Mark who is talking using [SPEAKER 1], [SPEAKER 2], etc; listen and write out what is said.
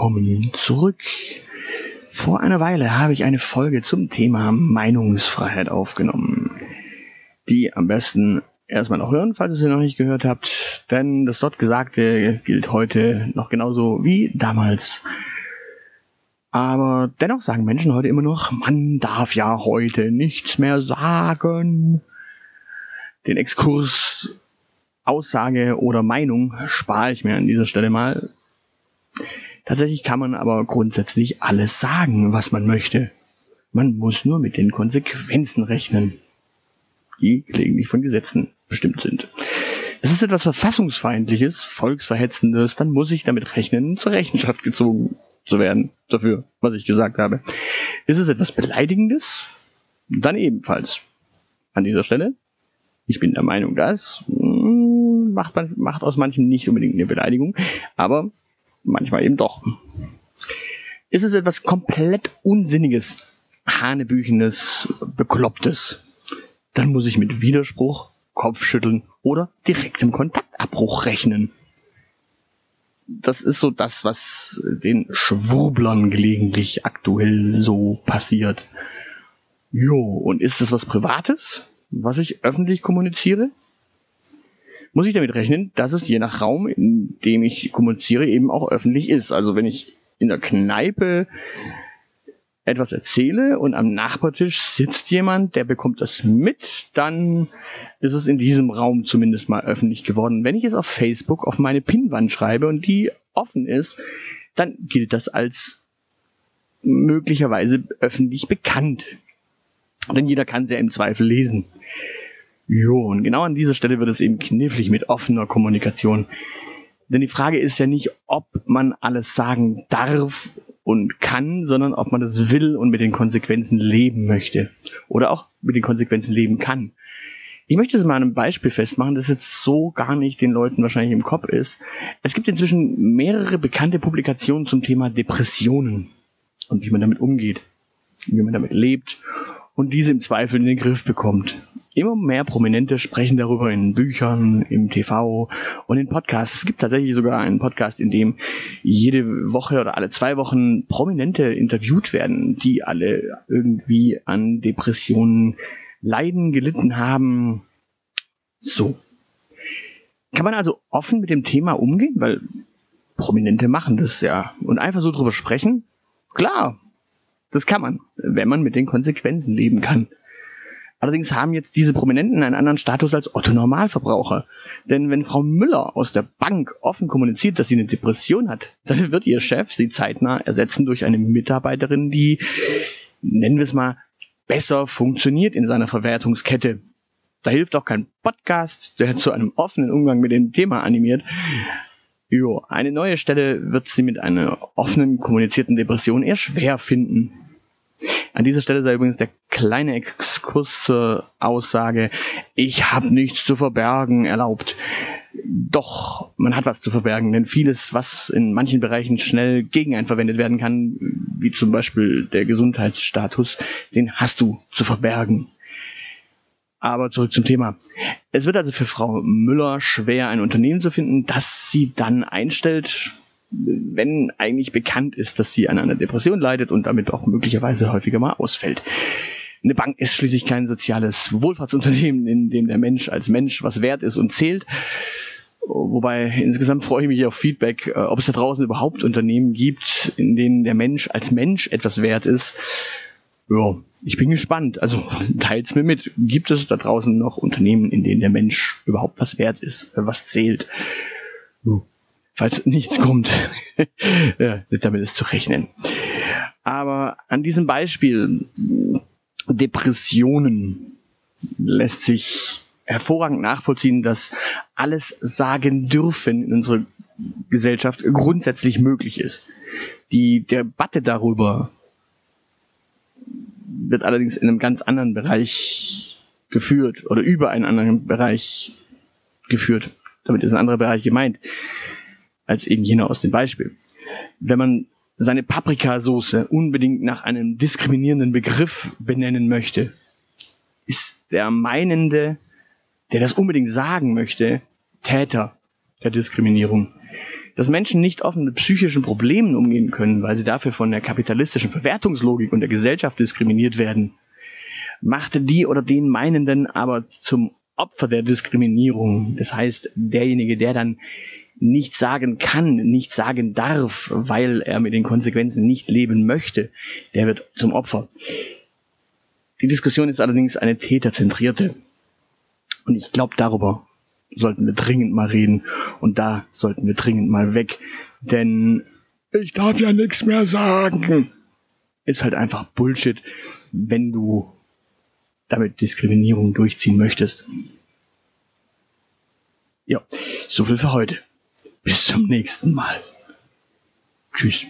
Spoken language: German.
[SPEAKER 1] Willkommen zurück. Vor einer Weile habe ich eine Folge zum Thema Meinungsfreiheit aufgenommen. Die am besten erstmal noch hören, falls ihr sie noch nicht gehört habt, denn das dort Gesagte gilt heute noch genauso wie damals. Aber dennoch sagen Menschen heute immer noch, man darf ja heute nichts mehr sagen. Den Exkurs Aussage oder Meinung spare ich mir an dieser Stelle mal. Tatsächlich kann man aber grundsätzlich alles sagen, was man möchte. Man muss nur mit den Konsequenzen rechnen, die gelegentlich von Gesetzen bestimmt sind. Es ist etwas Verfassungsfeindliches, Volksverhetzendes, dann muss ich damit rechnen, zur Rechenschaft gezogen zu werden dafür, was ich gesagt habe. Ist es etwas Beleidigendes? Dann ebenfalls. An dieser Stelle, ich bin der Meinung, dass hm, macht, man, macht aus manchem nicht unbedingt eine Beleidigung, aber manchmal eben doch. Ist es etwas komplett Unsinniges, Hanebüchenes, Beklopptes, dann muss ich mit Widerspruch, Kopfschütteln oder direktem Kontaktabbruch rechnen. Das ist so das, was den Schwurblern gelegentlich aktuell so passiert. Jo, und ist es was Privates, was ich öffentlich kommuniziere? Muss ich damit rechnen, dass es je nach Raum, in dem ich kommuniziere, eben auch öffentlich ist. Also wenn ich in der Kneipe etwas erzähle und am Nachbartisch sitzt jemand, der bekommt das mit, dann ist es in diesem Raum zumindest mal öffentlich geworden. Wenn ich es auf Facebook auf meine Pinnwand schreibe und die offen ist, dann gilt das als möglicherweise öffentlich bekannt. Denn jeder kann sie ja im Zweifel lesen. Jo, und genau an dieser Stelle wird es eben knifflig mit offener Kommunikation. Denn die Frage ist ja nicht, ob man alles sagen darf und kann, sondern ob man das will und mit den Konsequenzen leben möchte. Oder auch mit den Konsequenzen leben kann. Ich möchte es mal an einem Beispiel festmachen, das jetzt so gar nicht den Leuten wahrscheinlich im Kopf ist. Es gibt inzwischen mehrere bekannte Publikationen zum Thema Depressionen und wie man damit umgeht, wie man damit lebt und diese im Zweifel in den Griff bekommt. Immer mehr Prominente sprechen darüber in Büchern, im TV und in Podcasts. Es gibt tatsächlich sogar einen Podcast, in dem jede Woche oder alle zwei Wochen Prominente interviewt werden, die alle irgendwie an Depressionen leiden, gelitten haben. So. Kann man also offen mit dem Thema umgehen? Weil Prominente machen das ja. Und einfach so drüber sprechen? Klar, das kann man, wenn man mit den Konsequenzen leben kann. Allerdings haben jetzt diese Prominenten einen anderen Status als Otto Normalverbraucher. Denn wenn Frau Müller aus der Bank offen kommuniziert, dass sie eine Depression hat, dann wird ihr Chef sie zeitnah ersetzen durch eine Mitarbeiterin, die, nennen wir es mal, besser funktioniert in seiner Verwertungskette. Da hilft auch kein Podcast, der zu einem offenen Umgang mit dem Thema animiert. Jo, eine neue Stelle wird sie mit einer offenen kommunizierten Depression eher schwer finden. An dieser Stelle sei übrigens der kleine Exkurs zur Aussage, ich habe nichts zu verbergen, erlaubt. Doch, man hat was zu verbergen, denn vieles, was in manchen Bereichen schnell gegen einen verwendet werden kann, wie zum Beispiel der Gesundheitsstatus, den hast du zu verbergen. Aber zurück zum Thema. Es wird also für Frau Müller schwer, ein Unternehmen zu finden, das sie dann einstellt, wenn eigentlich bekannt ist, dass sie an einer Depression leidet und damit auch möglicherweise häufiger mal ausfällt. Eine Bank ist schließlich kein soziales Wohlfahrtsunternehmen, in dem der Mensch als Mensch was wert ist und zählt. Wobei insgesamt freue ich mich auf Feedback, äh, ob es da draußen überhaupt Unternehmen gibt, in denen der Mensch als Mensch etwas wert ist ja, ich bin gespannt. Also teilt's mir mit. Gibt es da draußen noch Unternehmen, in denen der Mensch überhaupt was wert ist, äh, was zählt? Falls nichts kommt, ja, damit ist zu rechnen. Aber an diesem Beispiel Depressionen lässt sich hervorragend nachvollziehen, dass alles sagen dürfen in unserer Gesellschaft grundsätzlich möglich ist. Die Debatte darüber, wird allerdings in einem ganz anderen Bereich geführt oder über einen anderen Bereich geführt. Damit ist ein anderer Bereich gemeint als eben jener aus dem Beispiel. Wenn man seine Paprikasauce unbedingt nach einem diskriminierenden Begriff benennen möchte, ist der Meinende, der das unbedingt sagen möchte, Täter der Diskriminierung. Dass Menschen nicht offen mit psychischen Problemen umgehen können, weil sie dafür von der kapitalistischen Verwertungslogik und der Gesellschaft diskriminiert werden, machte die oder den Meinenden aber zum Opfer der Diskriminierung. Das heißt, derjenige, der dann nicht sagen kann, nicht sagen darf, weil er mit den Konsequenzen nicht leben möchte, der wird zum Opfer. Die Diskussion ist allerdings eine täterzentrierte. Und ich glaube, darüber sollten wir dringend mal reden. Und da sollten wir dringend mal weg. Denn ich darf ja nichts mehr sagen. Ist halt einfach Bullshit, wenn du damit Diskriminierung durchziehen möchtest. Ja, so viel für heute. Bis zum nächsten Mal. Tschüss.